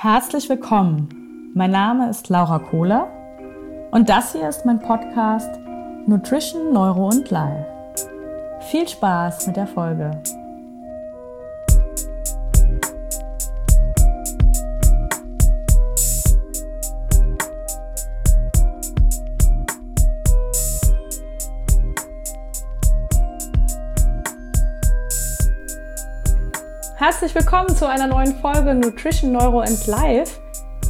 Herzlich willkommen. Mein Name ist Laura Kohler und das hier ist mein Podcast Nutrition, Neuro und Life. Viel Spaß mit der Folge. Herzlich willkommen zu einer neuen Folge Nutrition, Neuro and Life.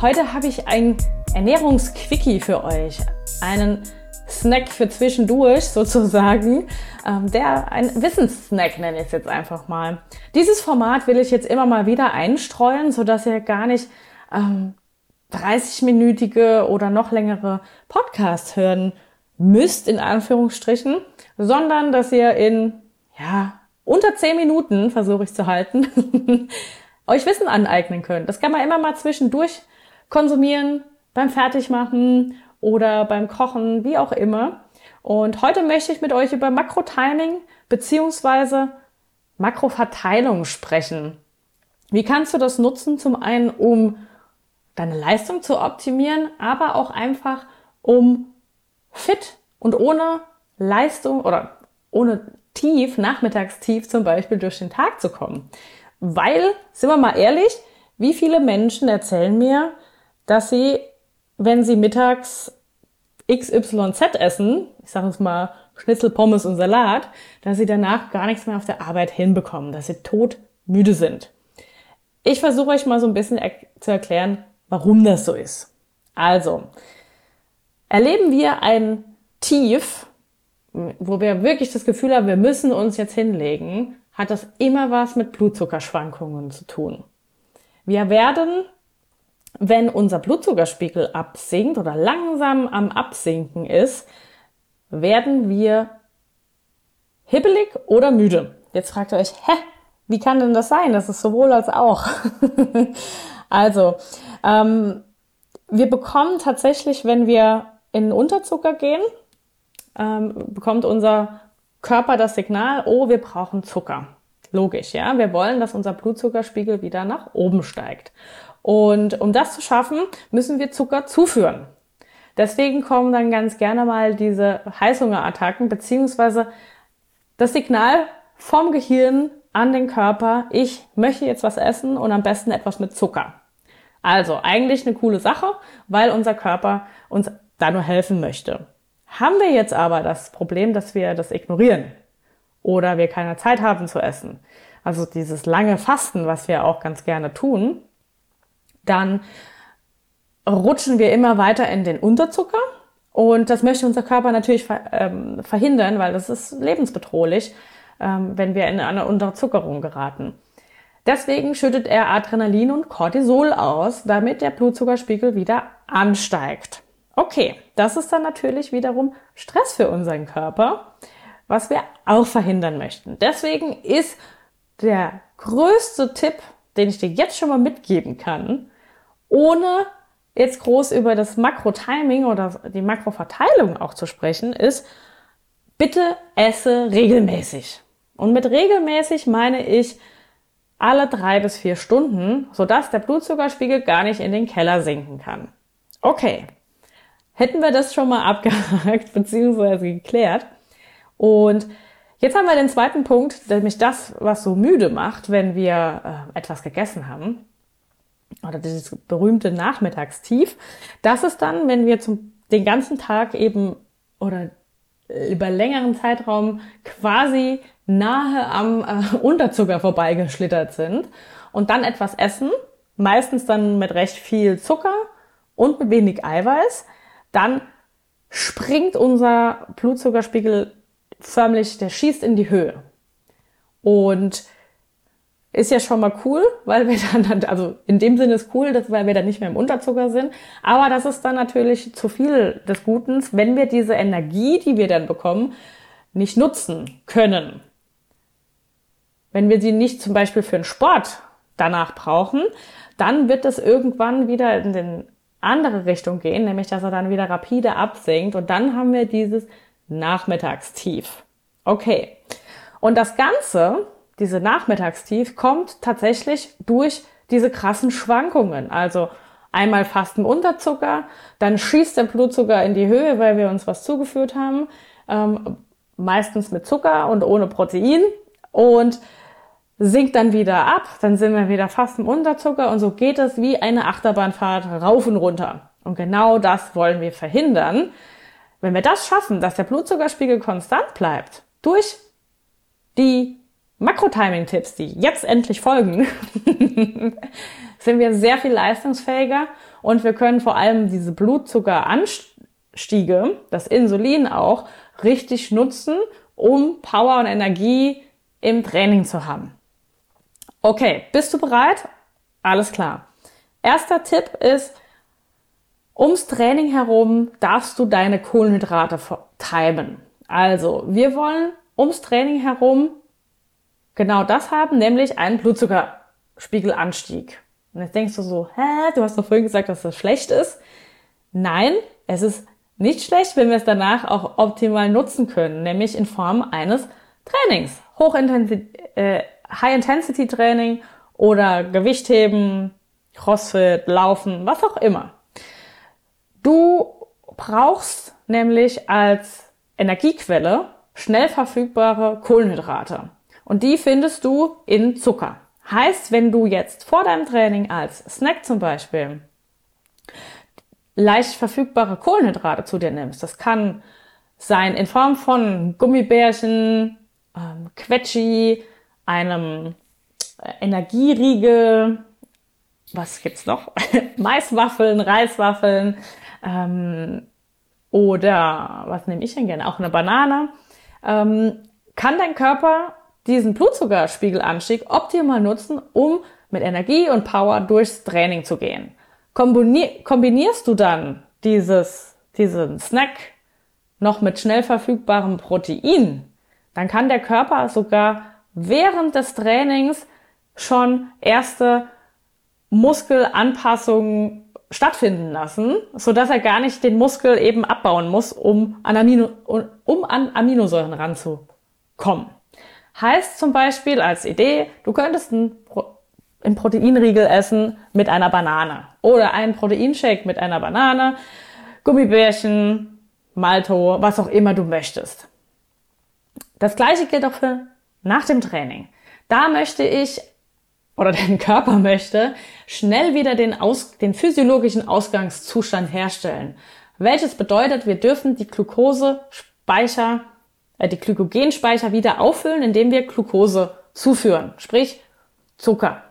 Heute habe ich ein Ernährungsquickie für euch. Einen Snack für zwischendurch sozusagen. Ähm, der ein Wissenssnack nenne ich es jetzt einfach mal. Dieses Format will ich jetzt immer mal wieder einstreuen, sodass ihr gar nicht ähm, 30-minütige oder noch längere Podcasts hören müsst, in Anführungsstrichen, sondern dass ihr in ja, unter zehn Minuten, versuche ich zu halten, euch Wissen aneignen könnt. Das kann man immer mal zwischendurch konsumieren, beim Fertigmachen oder beim Kochen, wie auch immer. Und heute möchte ich mit euch über Makrotiming beziehungsweise Makroverteilung sprechen. Wie kannst du das nutzen? Zum einen, um deine Leistung zu optimieren, aber auch einfach, um fit und ohne Leistung oder ohne Tief, Nachmittagstief zum Beispiel durch den Tag zu kommen. Weil, sind wir mal ehrlich, wie viele Menschen erzählen mir, dass sie, wenn sie mittags XYZ essen, ich sage es mal Schnitzel, Pommes und Salat, dass sie danach gar nichts mehr auf der Arbeit hinbekommen, dass sie todmüde sind. Ich versuche euch mal so ein bisschen er zu erklären, warum das so ist. Also, erleben wir ein Tief wo wir wirklich das Gefühl haben, wir müssen uns jetzt hinlegen, hat das immer was mit Blutzuckerschwankungen zu tun. Wir werden, wenn unser Blutzuckerspiegel absinkt oder langsam am Absinken ist, werden wir hibbelig oder müde. Jetzt fragt ihr euch, hä, wie kann denn das sein? Das ist sowohl als auch. also, ähm, wir bekommen tatsächlich, wenn wir in Unterzucker gehen, ähm, bekommt unser Körper das Signal, oh, wir brauchen Zucker. Logisch, ja. Wir wollen, dass unser Blutzuckerspiegel wieder nach oben steigt. Und um das zu schaffen, müssen wir Zucker zuführen. Deswegen kommen dann ganz gerne mal diese Heißhungerattacken, beziehungsweise das Signal vom Gehirn an den Körper, ich möchte jetzt was essen und am besten etwas mit Zucker. Also eigentlich eine coole Sache, weil unser Körper uns da nur helfen möchte. Haben wir jetzt aber das Problem, dass wir das ignorieren oder wir keine Zeit haben zu essen, also dieses lange Fasten, was wir auch ganz gerne tun, dann rutschen wir immer weiter in den Unterzucker und das möchte unser Körper natürlich ähm, verhindern, weil das ist lebensbedrohlich, ähm, wenn wir in eine Unterzuckerung geraten. Deswegen schüttet er Adrenalin und Cortisol aus, damit der Blutzuckerspiegel wieder ansteigt. Okay, das ist dann natürlich wiederum Stress für unseren Körper, was wir auch verhindern möchten. Deswegen ist der größte Tipp, den ich dir jetzt schon mal mitgeben kann, ohne jetzt groß über das Makro-Timing oder die Makroverteilung auch zu sprechen, ist, bitte esse regelmäßig. Und mit regelmäßig meine ich alle drei bis vier Stunden, sodass der Blutzuckerspiegel gar nicht in den Keller sinken kann. Okay, hätten wir das schon mal abgehakt bzw. geklärt. Und jetzt haben wir den zweiten Punkt, nämlich das, was so müde macht, wenn wir äh, etwas gegessen haben. Oder dieses berühmte Nachmittagstief. Das ist dann, wenn wir zum, den ganzen Tag eben oder über längeren Zeitraum quasi nahe am äh, Unterzucker vorbeigeschlittert sind und dann etwas essen, meistens dann mit recht viel Zucker und mit wenig Eiweiß, dann springt unser Blutzuckerspiegel förmlich, der schießt in die Höhe. Und ist ja schon mal cool, weil wir dann, also in dem Sinne ist cool, dass, weil wir dann nicht mehr im Unterzucker sind. Aber das ist dann natürlich zu viel des Gutens, wenn wir diese Energie, die wir dann bekommen, nicht nutzen können. Wenn wir sie nicht zum Beispiel für den Sport danach brauchen, dann wird das irgendwann wieder in den andere Richtung gehen, nämlich dass er dann wieder rapide absinkt und dann haben wir dieses Nachmittagstief. Okay. Und das Ganze, diese Nachmittagstief, kommt tatsächlich durch diese krassen Schwankungen. Also einmal Fasten unter Zucker, dann schießt der Blutzucker in die Höhe, weil wir uns was zugeführt haben, ähm, meistens mit Zucker und ohne Protein und sinkt dann wieder ab, dann sind wir wieder fast im Unterzucker und so geht es wie eine Achterbahnfahrt rauf und runter. Und genau das wollen wir verhindern. Wenn wir das schaffen, dass der Blutzuckerspiegel konstant bleibt, durch die Makrotiming-Tipps, die jetzt endlich folgen, sind wir sehr viel leistungsfähiger und wir können vor allem diese Blutzuckeranstiege, das Insulin auch, richtig nutzen, um Power und Energie im Training zu haben. Okay, bist du bereit? Alles klar. Erster Tipp ist, ums Training herum darfst du deine Kohlenhydrate timen. Also, wir wollen ums Training herum genau das haben, nämlich einen Blutzuckerspiegelanstieg. Und jetzt denkst du so, hä, du hast doch vorhin gesagt, dass das schlecht ist. Nein, es ist nicht schlecht, wenn wir es danach auch optimal nutzen können, nämlich in Form eines Trainings. Hochintensiv, äh, High-Intensity-Training oder Gewichtheben, Crossfit, Laufen, was auch immer. Du brauchst nämlich als Energiequelle schnell verfügbare Kohlenhydrate. Und die findest du in Zucker. Heißt, wenn du jetzt vor deinem Training als Snack zum Beispiel leicht verfügbare Kohlenhydrate zu dir nimmst, das kann sein in Form von Gummibärchen, ähm, Quetschi, einem äh, Energieriegel, was gibt's noch? Maiswaffeln, Reiswaffeln ähm, oder was nehme ich denn gerne? Auch eine Banane. Ähm, kann dein Körper diesen Blutzuckerspiegelanstieg optimal nutzen, um mit Energie und Power durchs Training zu gehen. Kombinier kombinierst du dann dieses, diesen Snack noch mit schnell verfügbarem Protein, dann kann der Körper sogar während des Trainings schon erste Muskelanpassungen stattfinden lassen, so dass er gar nicht den Muskel eben abbauen muss, um an, Amino, um an Aminosäuren ranzukommen. Heißt zum Beispiel als Idee, du könntest einen, Pro einen Proteinriegel essen mit einer Banane oder einen Proteinshake mit einer Banane, Gummibärchen, Malto, was auch immer du möchtest. Das gleiche gilt auch für nach dem Training. Da möchte ich oder dein Körper möchte schnell wieder den, Aus, den physiologischen Ausgangszustand herstellen. Welches bedeutet, wir dürfen die Glukosespeicher, äh, die Glykogenspeicher wieder auffüllen, indem wir Glukose zuführen, sprich Zucker.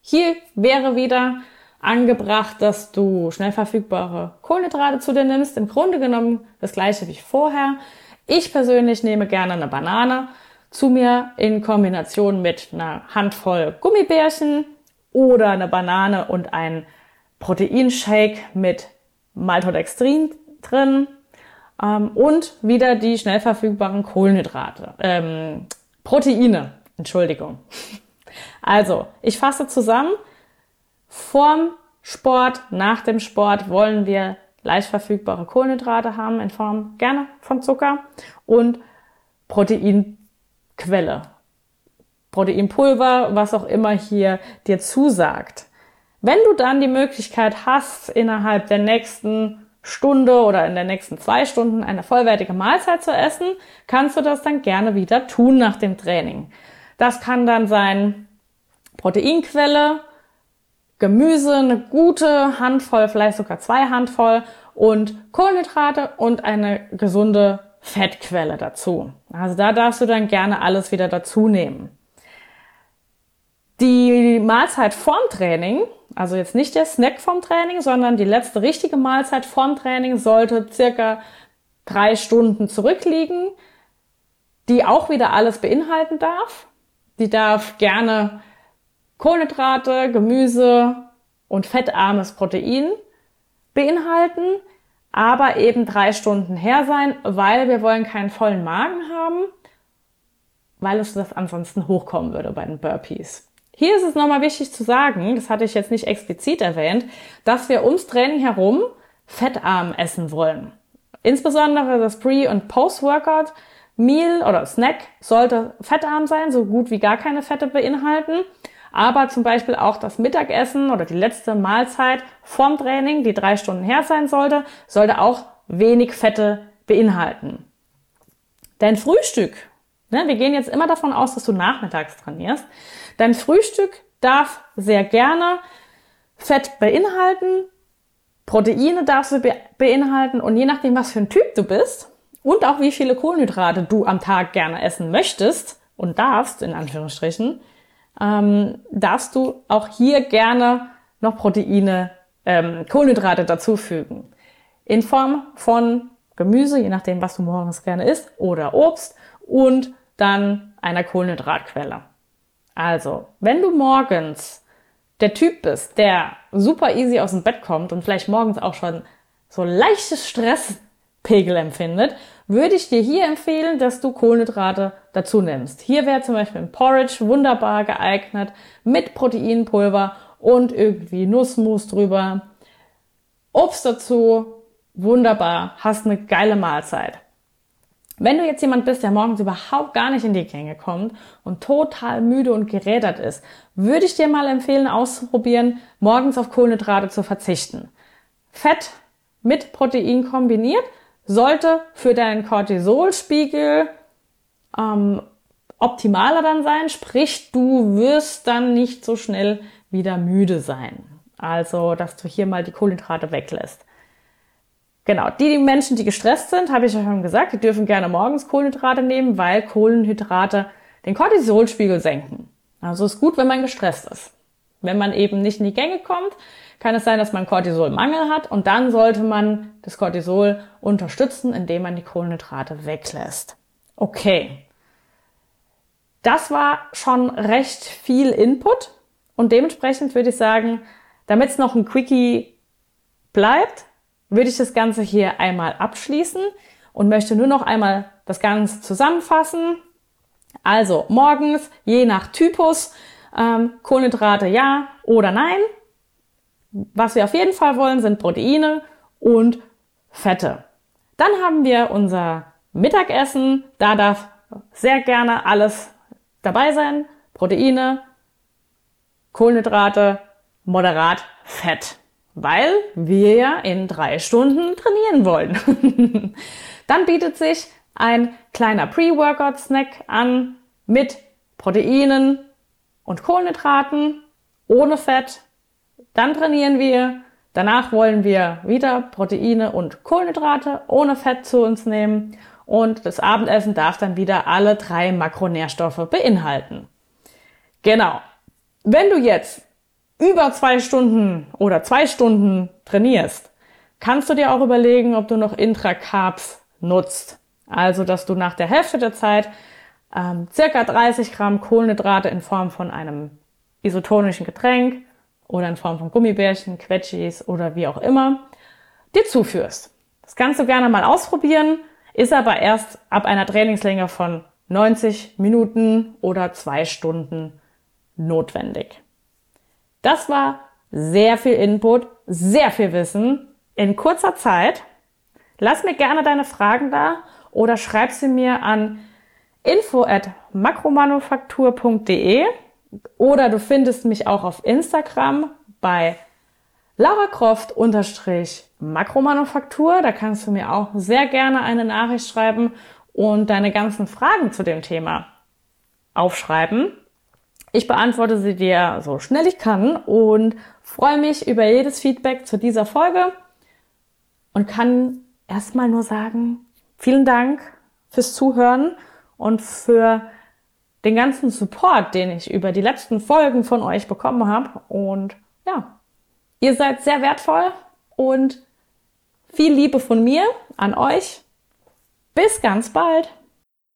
Hier wäre wieder angebracht, dass du schnell verfügbare Kohlenhydrate zu dir nimmst. Im Grunde genommen das gleiche wie vorher. Ich persönlich nehme gerne eine Banane zu mir in Kombination mit einer Handvoll Gummibärchen oder eine Banane und ein Proteinshake mit Maltodextrin drin ähm, und wieder die schnell verfügbaren Kohlenhydrate, ähm, Proteine, Entschuldigung. Also, ich fasse zusammen. Vorm Sport, nach dem Sport wollen wir leicht verfügbare Kohlenhydrate haben in Form gerne von Zucker und Proteinquelle. Proteinpulver, was auch immer hier dir zusagt. Wenn du dann die Möglichkeit hast, innerhalb der nächsten Stunde oder in den nächsten zwei Stunden eine vollwertige Mahlzeit zu essen, kannst du das dann gerne wieder tun nach dem Training. Das kann dann sein Proteinquelle, Gemüse, eine gute Handvoll, vielleicht sogar zwei Handvoll und Kohlenhydrate und eine gesunde Fettquelle dazu. Also da darfst du dann gerne alles wieder dazu nehmen. Die Mahlzeit vorm Training, also jetzt nicht der Snack vorm Training, sondern die letzte richtige Mahlzeit vorm Training sollte circa drei Stunden zurückliegen, die auch wieder alles beinhalten darf. Die darf gerne Kohlenhydrate, Gemüse und fettarmes Protein beinhalten, aber eben drei Stunden her sein, weil wir wollen keinen vollen Magen haben, weil es das ansonsten hochkommen würde bei den Burpees. Hier ist es nochmal wichtig zu sagen, das hatte ich jetzt nicht explizit erwähnt, dass wir ums Training herum fettarm essen wollen. Insbesondere das Pre- und Post-Workout Meal oder Snack sollte fettarm sein, so gut wie gar keine Fette beinhalten. Aber zum Beispiel auch das Mittagessen oder die letzte Mahlzeit vorm Training, die drei Stunden her sein sollte, sollte auch wenig Fette beinhalten. Dein Frühstück, ne, wir gehen jetzt immer davon aus, dass du nachmittags trainierst, dein Frühstück darf sehr gerne Fett beinhalten, Proteine darfst du beinhalten und je nachdem, was für ein Typ du bist und auch wie viele Kohlenhydrate du am Tag gerne essen möchtest und darfst, in Anführungsstrichen, ähm, darfst du auch hier gerne noch Proteine, ähm, Kohlenhydrate dazufügen. In Form von Gemüse, je nachdem, was du morgens gerne isst, oder Obst und dann einer Kohlenhydratquelle. Also, wenn du morgens der Typ bist, der super easy aus dem Bett kommt und vielleicht morgens auch schon so leichtes Stresspegel empfindet, würde ich dir hier empfehlen, dass du Kohlenhydrate dazu nimmst. Hier wäre zum Beispiel ein Porridge wunderbar geeignet mit Proteinpulver und irgendwie Nussmus drüber. Obst dazu, wunderbar, hast eine geile Mahlzeit. Wenn du jetzt jemand bist, der morgens überhaupt gar nicht in die Gänge kommt und total müde und gerädert ist, würde ich dir mal empfehlen, auszuprobieren, morgens auf Kohlenhydrate zu verzichten. Fett mit Protein kombiniert sollte für deinen Cortisolspiegel ähm, optimaler dann sein, sprich du wirst dann nicht so schnell wieder müde sein. Also, dass du hier mal die Kohlenhydrate weglässt. Genau, die, die Menschen, die gestresst sind, habe ich ja schon gesagt, die dürfen gerne morgens Kohlenhydrate nehmen, weil Kohlenhydrate den Cortisolspiegel senken. Also ist gut, wenn man gestresst ist. Wenn man eben nicht in die Gänge kommt, kann es sein, dass man Cortisolmangel hat und dann sollte man das Cortisol unterstützen, indem man die Kohlenhydrate weglässt. Okay. Das war schon recht viel Input und dementsprechend würde ich sagen, damit es noch ein Quickie bleibt, würde ich das Ganze hier einmal abschließen und möchte nur noch einmal das Ganze zusammenfassen. Also morgens, je nach Typus, ähm, Kohlenhydrate ja oder nein. Was wir auf jeden Fall wollen, sind Proteine und Fette. Dann haben wir unser Mittagessen. Da darf sehr gerne alles dabei sein. Proteine, Kohlenhydrate, moderat Fett weil wir ja in drei Stunden trainieren wollen. Dann bietet sich ein kleiner Pre-Workout-Snack an mit Proteinen und Kohlenhydraten, ohne Fett. Dann trainieren wir. Danach wollen wir wieder Proteine und Kohlenhydrate ohne Fett zu uns nehmen. Und das Abendessen darf dann wieder alle drei Makronährstoffe beinhalten. Genau. Wenn du jetzt über zwei Stunden oder zwei Stunden trainierst, kannst du dir auch überlegen, ob du noch Intracarbs nutzt. Also, dass du nach der Hälfte der Zeit ähm, circa 30 Gramm Kohlenhydrate in Form von einem isotonischen Getränk oder in Form von Gummibärchen, Quetschis oder wie auch immer dir zuführst. Das kannst du gerne mal ausprobieren, ist aber erst ab einer Trainingslänge von 90 Minuten oder zwei Stunden notwendig. Das war sehr viel Input, sehr viel Wissen in kurzer Zeit. Lass mir gerne deine Fragen da oder schreib sie mir an info at makromanufaktur.de oder du findest mich auch auf Instagram bei Laura Croft unterstrich Makromanufaktur. Da kannst du mir auch sehr gerne eine Nachricht schreiben und deine ganzen Fragen zu dem Thema aufschreiben. Ich beantworte sie dir so schnell ich kann und freue mich über jedes Feedback zu dieser Folge und kann erstmal nur sagen, vielen Dank fürs Zuhören und für den ganzen Support, den ich über die letzten Folgen von euch bekommen habe. Und ja, ihr seid sehr wertvoll und viel Liebe von mir an euch. Bis ganz bald.